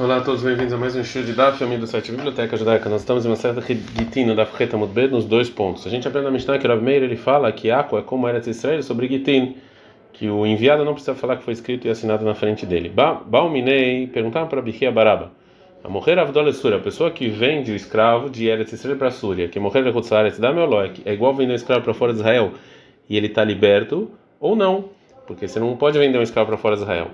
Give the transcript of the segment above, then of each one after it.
Olá a todos, bem-vindos a mais um show de Daf, amigo do site Biblioteca Judaica. Nós estamos em uma certa Gitin, Daf Reta Mudbed, nos dois pontos. A gente aprende na Mishnah que o Rav Meir ele fala que Aco é como Eretz Israel sobre Gitin, que o enviado não precisa falar que foi escrito e assinado na frente dele. Bauminei perguntaram para Bichia Baraba, a morrer Avdol Súria, a pessoa que vende o escravo de Eretz Israel para Súria, que morrer Eretz da Meoló, é igual vender um escravo para fora de Israel e ele está liberto, ou não, porque você não pode vender um escravo para fora de Israel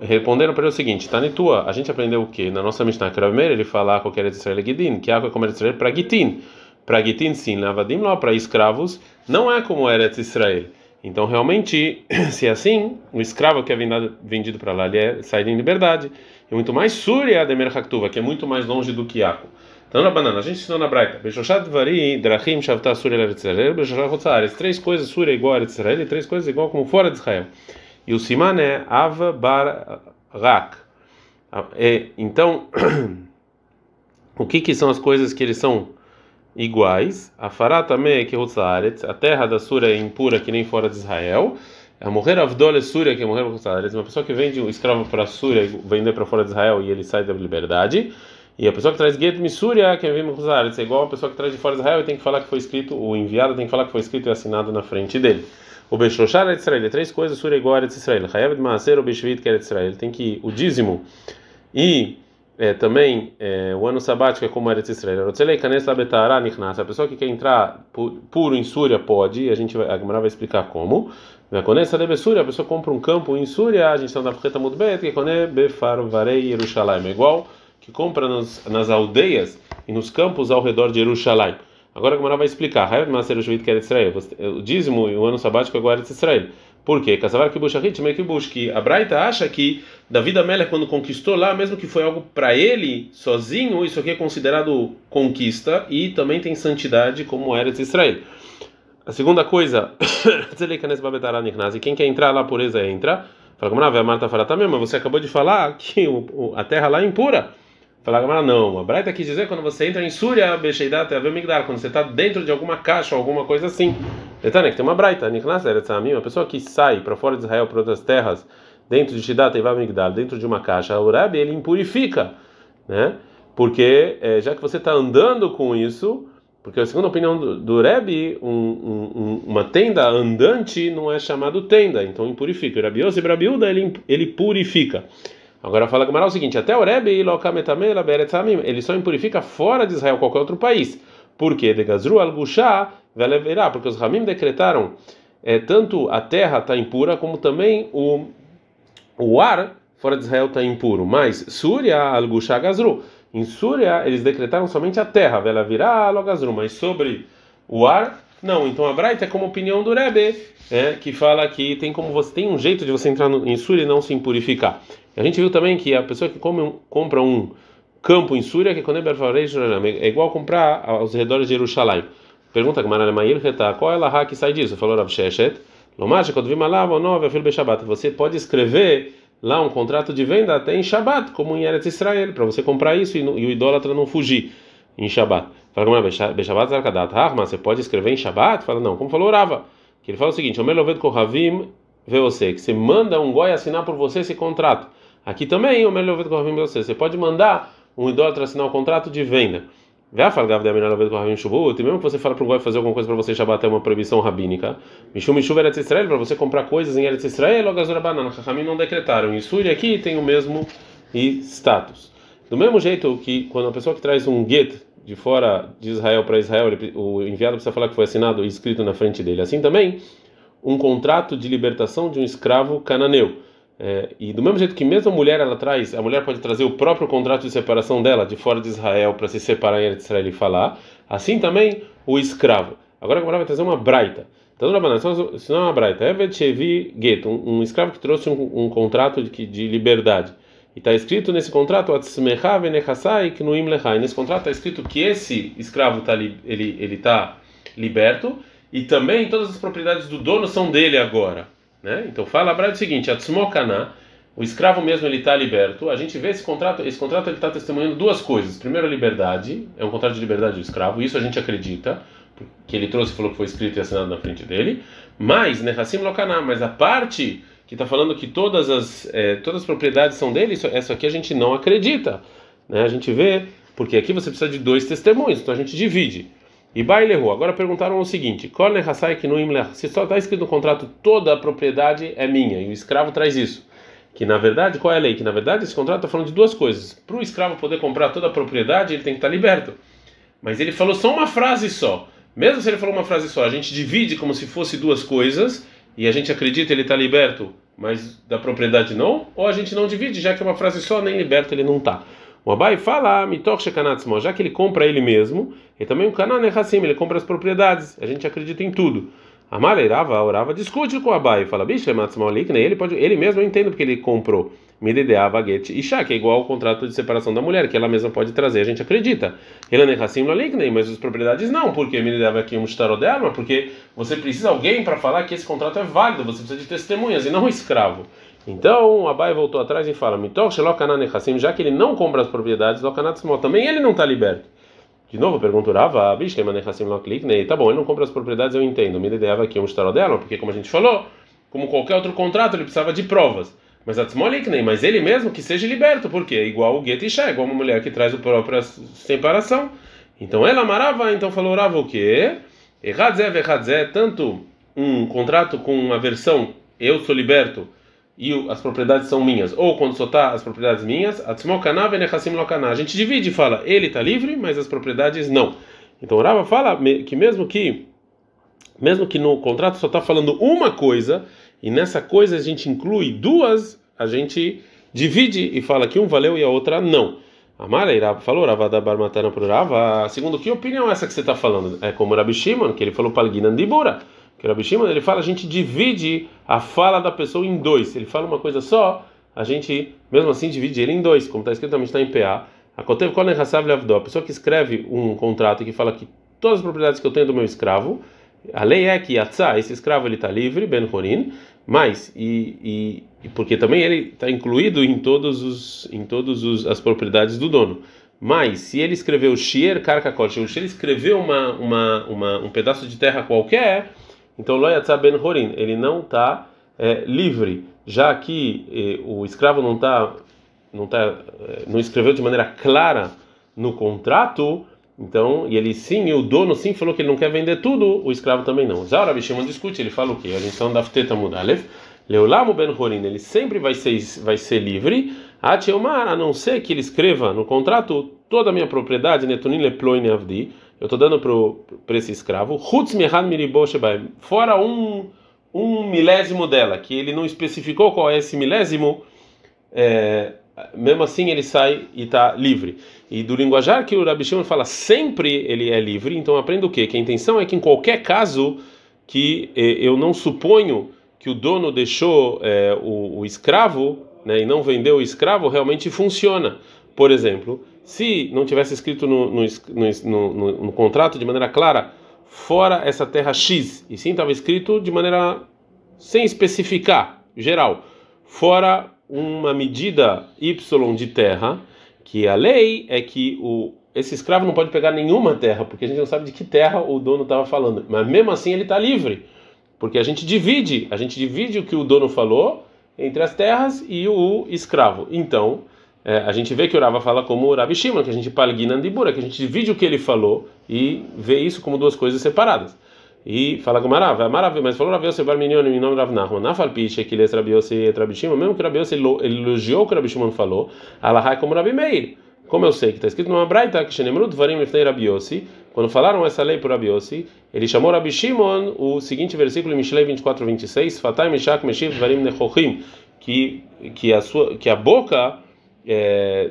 responderam para ele o seguinte: Tanitua, a gente aprendeu o que? Na nossa Mishnah, que ele fala qualquer Israel Gidin, que água é como Israel para Gitin. Para Gitin, sim, Lavadim lá para escravos, não é como Eretz Israel. Então, realmente, se é assim, o escravo que é vendido para lá, ele é saído em liberdade. E muito mais Surya de Merhaktuva, que é muito mais longe do que Yaco. Então, na banana, a gente ensinou na Braita: Drachim, Shavta, Surya, Eretz Israel. Três coisas, Surya igual a Eretz Israel, e três coisas igual como fora de Israel. E o Siman é Ava Bar Rak. É, então, o que, que são as coisas que eles são iguais? A Fará também que a terra da Sura é impura que nem fora de Israel. A morrer Avdol é Súria, que é morrer uma pessoa que vende um escravo para a e vender para fora de Israel e ele sai da liberdade. E a pessoa que traz Get Missúria, que é Hutzaretz, é igual a pessoa que traz de fora Israel e tem que falar que foi escrito, o enviado tem que falar que foi escrito e assinado na frente dele. O Beshoshar é Israel, três coisas, Surah igual a Israel. Hayav de Maaser, o Beshvit que é Israel. Tem que o dízimo e é, também é, o ano sabático é como Eretz Israel. A pessoa que quer entrar puro em Súria pode, a gente vai, a Gemara vai explicar como. A pessoa compra um campo em Súria, a gente está na Freta Mudbet, que é Befar Varei Yerushalayim. É igual que compra nas, nas aldeias e nos campos ao redor de Jerusalém. Agora a Gemara vai explicar. O dízimo e o ano sabático agora é de Israel. Por quê? Kibush, que a Braita acha que Davi Amélia, quando conquistou lá, mesmo que foi algo para ele sozinho, isso aqui é considerado conquista e também tem santidade como era de Israel. A segunda coisa, quem quer entrar lá, pureza entra. Fala, como a Marta fala também, mas você acabou de falar que a terra lá é impura. Fala, não, a Braita quis dizer quando você entra em Surya, Besheidat, Avemigdar, quando você está dentro de alguma caixa ou alguma coisa assim. Detalhe que tem uma Braita, uma pessoa que sai para fora de Israel, para outras terras, dentro de Shidat e Avemigdar, dentro de uma caixa, o Rebbe, ele impurifica, né? Porque é, já que você está andando com isso, porque a opinião do, do Rebbe, um, um, uma tenda andante não é chamado tenda, então impurifica. O Rabi Yosef Rabiuda, ele, ele purifica. Agora fala Gamara o seguinte: até o Rebbe ele só impurifica fora de Israel qualquer outro país. Por quê? De Gazru al veleverá, porque os Ramim decretaram é, tanto a terra está impura como também o, o ar fora de Israel está impuro. Mas Súria al Gazru. Em Súria eles decretaram somente a terra, veleverá al Gazru, mas sobre o ar não, então a Braita é como opinião do Rebbe, é, que fala que tem como você tem um jeito de você entrar no, em Súria e não se impurificar. A gente viu também que a pessoa que come, compra um campo em Súria, que quando é igual comprar aos redores de Jerusalém. Pergunta que Mair qual é a que sai disso? Falou Rav Sheshet. Você pode escrever lá um contrato de venda até em Shabat, como em Eretz Israel, para você comprar isso e, o idólatra não fugir em Shabat. Fala, Beshabat Zarkadat, mas você pode escrever em Shabat? Fala, não, como falou Rava, que ele fala o seguinte: Omeloved Kohavim você, que você manda um goi assinar por você esse contrato. Aqui também, Omeloved Kohavim você, você pode mandar um idólatra assinar um contrato de venda. E mesmo que você fala para o goi fazer alguma coisa para você, Shabat é uma proibição rabínica. Mishum Mishuv Eretz Israel, para você comprar coisas em Eretz Israel, ou Gazura Banana, Chachamim não decretaram. E Suri aqui tem o mesmo status. Do mesmo jeito que quando a pessoa que traz um get de fora de Israel para Israel, o enviado precisa falar que foi assinado e escrito na frente dele. Assim também, um contrato de libertação de um escravo cananeu. É, e do mesmo jeito que mesmo a mulher ela traz, a mulher pode trazer o próprio contrato de separação dela de fora de Israel para se separar em Israel e falar. Assim também o escravo. Agora a vai trazer uma braita. Então, se não é uma braita, é get, um, um escravo que trouxe um, um contrato de, de liberdade. E está escrito nesse contrato, nesse contrato está escrito que esse escravo tá li, ele ele está liberto e também todas as propriedades do dono são dele agora, né? Então fala a o seguinte, Atzmokana, o escravo mesmo ele está liberto. A gente vê esse contrato, esse contrato ele está testemunhando duas coisas. Primeiro a liberdade, é um contrato de liberdade do escravo, isso a gente acredita, que ele trouxe, falou que foi escrito e assinado na frente dele. Mas Nehassim Lokana, mas a parte que está falando que todas as, é, todas as propriedades são dele, isso, essa aqui a gente não acredita. Né? A gente vê, porque aqui você precisa de dois testemunhos, então a gente divide. E Bailehu, agora perguntaram o seguinte: se só está escrito no contrato toda a propriedade é minha, e o escravo traz isso. Que na verdade, qual é a lei? Que na verdade esse contrato está falando de duas coisas. Para o escravo poder comprar toda a propriedade, ele tem que estar tá liberto. Mas ele falou só uma frase só. Mesmo se ele falou uma frase só, a gente divide como se fosse duas coisas e a gente acredita ele está liberto, mas da propriedade não, ou a gente não divide, já que é uma frase só, nem liberto ele não está. O Abai fala, já que ele compra ele mesmo, e também o Kanan Nehassim, ele compra as propriedades, a gente acredita em tudo. Amalerava, orava, discute com o Abai, fala, bicho, é ele pode, ele mesmo eu entendo porque ele comprou. Midedea Baguete Isha, que é igual ao contrato de separação da mulher, que ela mesma pode trazer, a gente acredita. Ele é Hassim Laliknei, mas as propriedades não, porque Midedea aqui um dela, porque você precisa de alguém para falar que esse contrato é válido, você precisa de testemunhas e não um escravo. Então Abai voltou atrás e fala: já que ele não compra as propriedades, também ele não está liberto. De novo, pergunturava, tá bom, ele não compra as propriedades, eu entendo. Me ideava aqui um dela, porque como a gente falou, como qualquer outro contrato, ele precisava de provas. Mas mas ele mesmo que seja liberto, porque é igual o Get Isha, igual uma mulher que traz a própria separação. Então ela amarava, então falou Rava o quê? Erradzé, verradzé, tanto um contrato com uma versão eu sou liberto e as propriedades são minhas, ou quando tá as propriedades minhas, a gente divide e fala, ele está livre, mas as propriedades não. Então Rava fala que mesmo que mesmo que no contrato só está falando uma coisa, e nessa coisa a gente inclui duas, a gente divide e fala que um valeu e a outra não. Amara Irab falou, Ravada Barmatana por Rava, segundo que opinião é essa que você está falando? É como Rabi Shimon, que ele falou Palginan Dibura. Que Rabi Shimon ele fala, a gente divide a fala da pessoa em dois. Ele fala uma coisa só, a gente mesmo assim divide ele em dois, como está escrito também está em PA. A pessoa que escreve um contrato e que fala que todas as propriedades que eu tenho do meu escravo, a lei é que Yatzá, esse escravo ele está livre, Ben Horin, mas e, e, porque também ele está incluído em todos os em todos os, as propriedades do dono. Mas se ele escreveu Shier Karkakot, se ele escreveu uma, uma, uma, um pedaço de terra qualquer, então Lo Yatzá Ben Horin, ele não está é, livre, já que eh, o escravo não está não tá, é, não escreveu de maneira clara no contrato então, e ele sim, e o dono sim falou que ele não quer vender tudo, o escravo também não. Zara Bishimon discute, ele fala o quê? A gente está da Fteta Mudalev, Leolamo Ben Horin, ele sempre vai ser, vai ser livre, a não ser que ele escreva no contrato toda a minha propriedade, Netunin Leploine Avdi, eu estou dando para esse escravo, fora um, um milésimo dela, que ele não especificou qual é esse milésimo, é, mesmo assim ele sai e está livre. E do linguajar que o Rabi Shimon fala sempre ele é livre, então aprenda o quê? Que a intenção é que em qualquer caso que eh, eu não suponho que o dono deixou eh, o, o, escravo né, e não vendeu o escravo, realmente funciona. Por exemplo, se não tivesse escrito no, no, no, no contrato de maneira clara, fora essa terra X, e sim estava escrito de maneira sem especificar, geral, fora uma medida Y de terra, que a lei é que o, esse escravo não pode pegar nenhuma terra, porque a gente não sabe de que terra o dono estava falando. Mas mesmo assim ele está livre, porque a gente divide, a gente divide o que o dono falou entre as terras e o escravo. Então, é, a gente vê que o Rava fala como o Rabi Shimon, que a gente palgina andibura, que a gente divide o que ele falou e vê isso como duas coisas separadas. E fala com Marav, Marav, mas falou Rabi Yosef Barminion em nome de Rav na falpiche que ele é Yosef e Shimon, mesmo que Rabi Yosef elogiou o que Rabi Shimon falou, Allah é como Rabi Meir. Como eu sei que está escrito numa braita que Shenemrut Varim Lefnei Rabi Yossi, quando falaram essa lei por Rabi Yossi, ele chamou Rabi Shimon o seguinte versículo em Mishlei 24, 26, Fatai Meshach Meshiv Varim Nechochim, que que a sua que a boca é,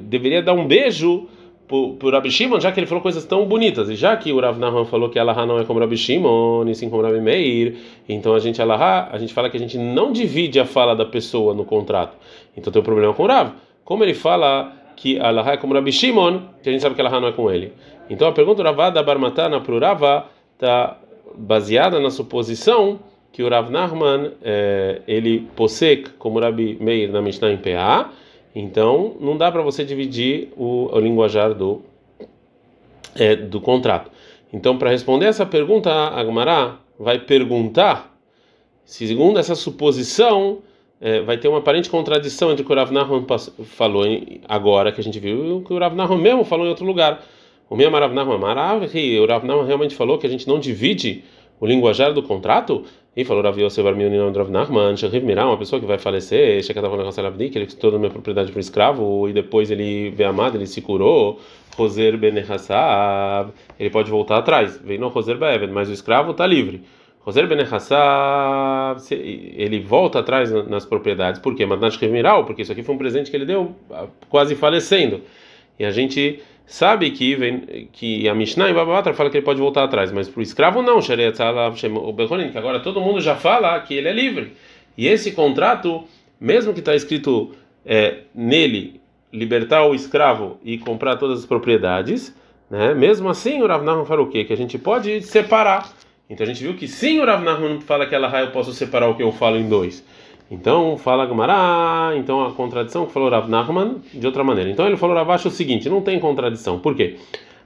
deveria dar um beijo por, Rabi Shimon, já que ele falou coisas tão bonitas, e já que o Rav Nahman falou que Allah não é como Rabi Shimon, e sim como Rabi Meir, então a gente Allah, a gente fala que a gente não divide a fala da pessoa no contrato. Então tem um problema com o Rav. Como ele fala que Allah é como Rabi Shimon, que a gente sabe que Allah não é com ele. Então a pergunta do da Barmatana para o Ravá está baseada na suposição que o Rav Nahman é, ele possui como Rabi Meir na Mishnah em PA, então, não dá para você dividir o, o linguajar do, é, do contrato. Então, para responder essa pergunta, a Agmará vai perguntar segundo essa suposição, é, vai ter uma aparente contradição entre o que o Rav Nahman falou em, agora, que a gente viu, e o que o Rav Nahman mesmo falou em outro lugar. O meu Rav Nahman Marav, que o Rav Nahman realmente falou que a gente não divide o linguajar do contrato, e falou Rav Yosef Armion Rav Nachman, Sheriv Mirá, uma pessoa que vai falecer, que ele toda a minha propriedade para escravo, e depois ele vê amado, ele se curou, Roser Ben ele pode voltar atrás, vem no Roser Be'eved, mas o escravo está livre. Roser Ben ele volta atrás nas propriedades, por quê? Mas Miral, porque isso aqui foi um presente que ele deu quase falecendo. E a gente sabe que vem que a Mishnah em Babatra fala que ele pode voltar atrás, mas para o escravo não, que agora todo mundo já fala que ele é livre. E esse contrato, mesmo que está escrito é, nele libertar o escravo e comprar todas as propriedades, né? Mesmo assim, o Rav Nahman fala o quê? Que a gente pode separar. Então a gente viu que sim, o Rav Nahman fala que ela eu posso separar o que eu falo em dois. Então fala Gamará, então a contradição que falou Rav Nachman de outra maneira. Então ele falou Ravash o seguinte, não tem contradição. Por quê?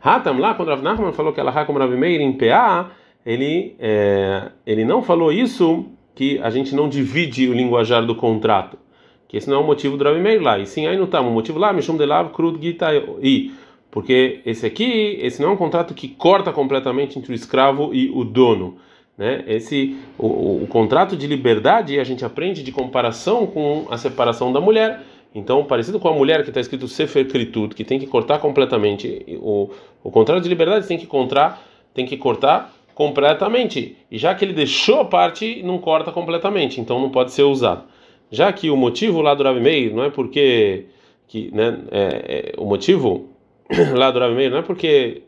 Hatam lá, quando Rav Nachman falou que ela como Rav Meir em PA, ele, é, ele não falou isso que a gente não divide o linguajar do contrato. Que esse não é o motivo do Rav Meir lá. E sim, aí não está. O motivo lá, Mishum Delav Krud Gita I. Porque esse aqui, esse não é um contrato que corta completamente entre o escravo e o dono. Né? Esse o, o, contrato de liberdade a gente aprende de comparação com a separação da mulher. Então, parecido com a mulher que está escrito Sefer Kritut, que tem que cortar completamente, o, o contrato de liberdade tem que cortar, tem que cortar completamente. E já que ele deixou a parte, não corta completamente, então não pode ser usado. Já que o motivo lá do Rav Meir não é porque que, né, é, é, o motivo lá do Rav Meir não é porque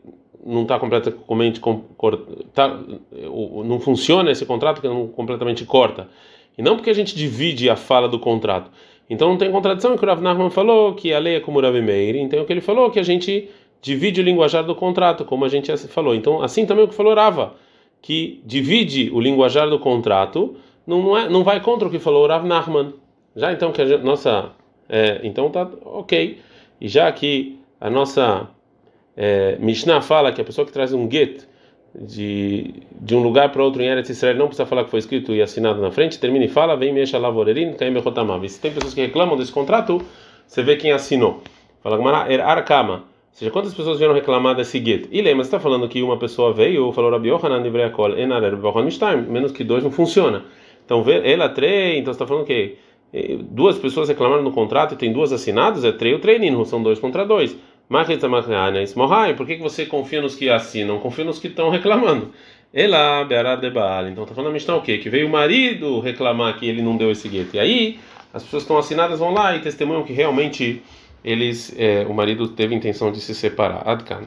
não está completamente tá, não funciona esse contrato que não completamente corta. E não porque a gente divide a fala do contrato. Então não tem contradição que o Rav Nachman falou que a lei é como o Rav Meir. Então é o que ele falou que a gente divide o linguajar do contrato como a gente falou. Então assim também é o que falou Rava que divide o linguajar do contrato não, não, é, não vai contra o que falou o Rav Nachman. Já então que a gente, nossa é, então tá ok. E já que a nossa é, Mishnah fala que a pessoa que traz um get de, de um lugar para outro em Eretz Israel não precisa falar que foi escrito e assinado na frente, termina e fala, vem mexa lavorerin, caim bechotamav. E se tem pessoas que reclamam desse contrato, você vê quem assinou. Fala Gamara, er arkama. Ou seja, quantas pessoas vieram reclamar desse get? E lembra, você está falando que uma pessoa veio, falou Rabi Yohanan Ivreakol, enarer bechon menos que dois não funciona. Então, ela três, então você está falando que duas pessoas reclamaram no contrato e tem duas assinadas, é três ou três, são dois contra dois. Por que, você confia nos que assinam? Confia nos que estão reclamando. Ela, de. Então está falando a Mishnah o quê? Que veio o marido reclamar que ele não deu esse gueto. E aí, as pessoas estão assinadas vão lá e testemunham que realmente eles, é, o marido teve intenção de se separar. Adkan.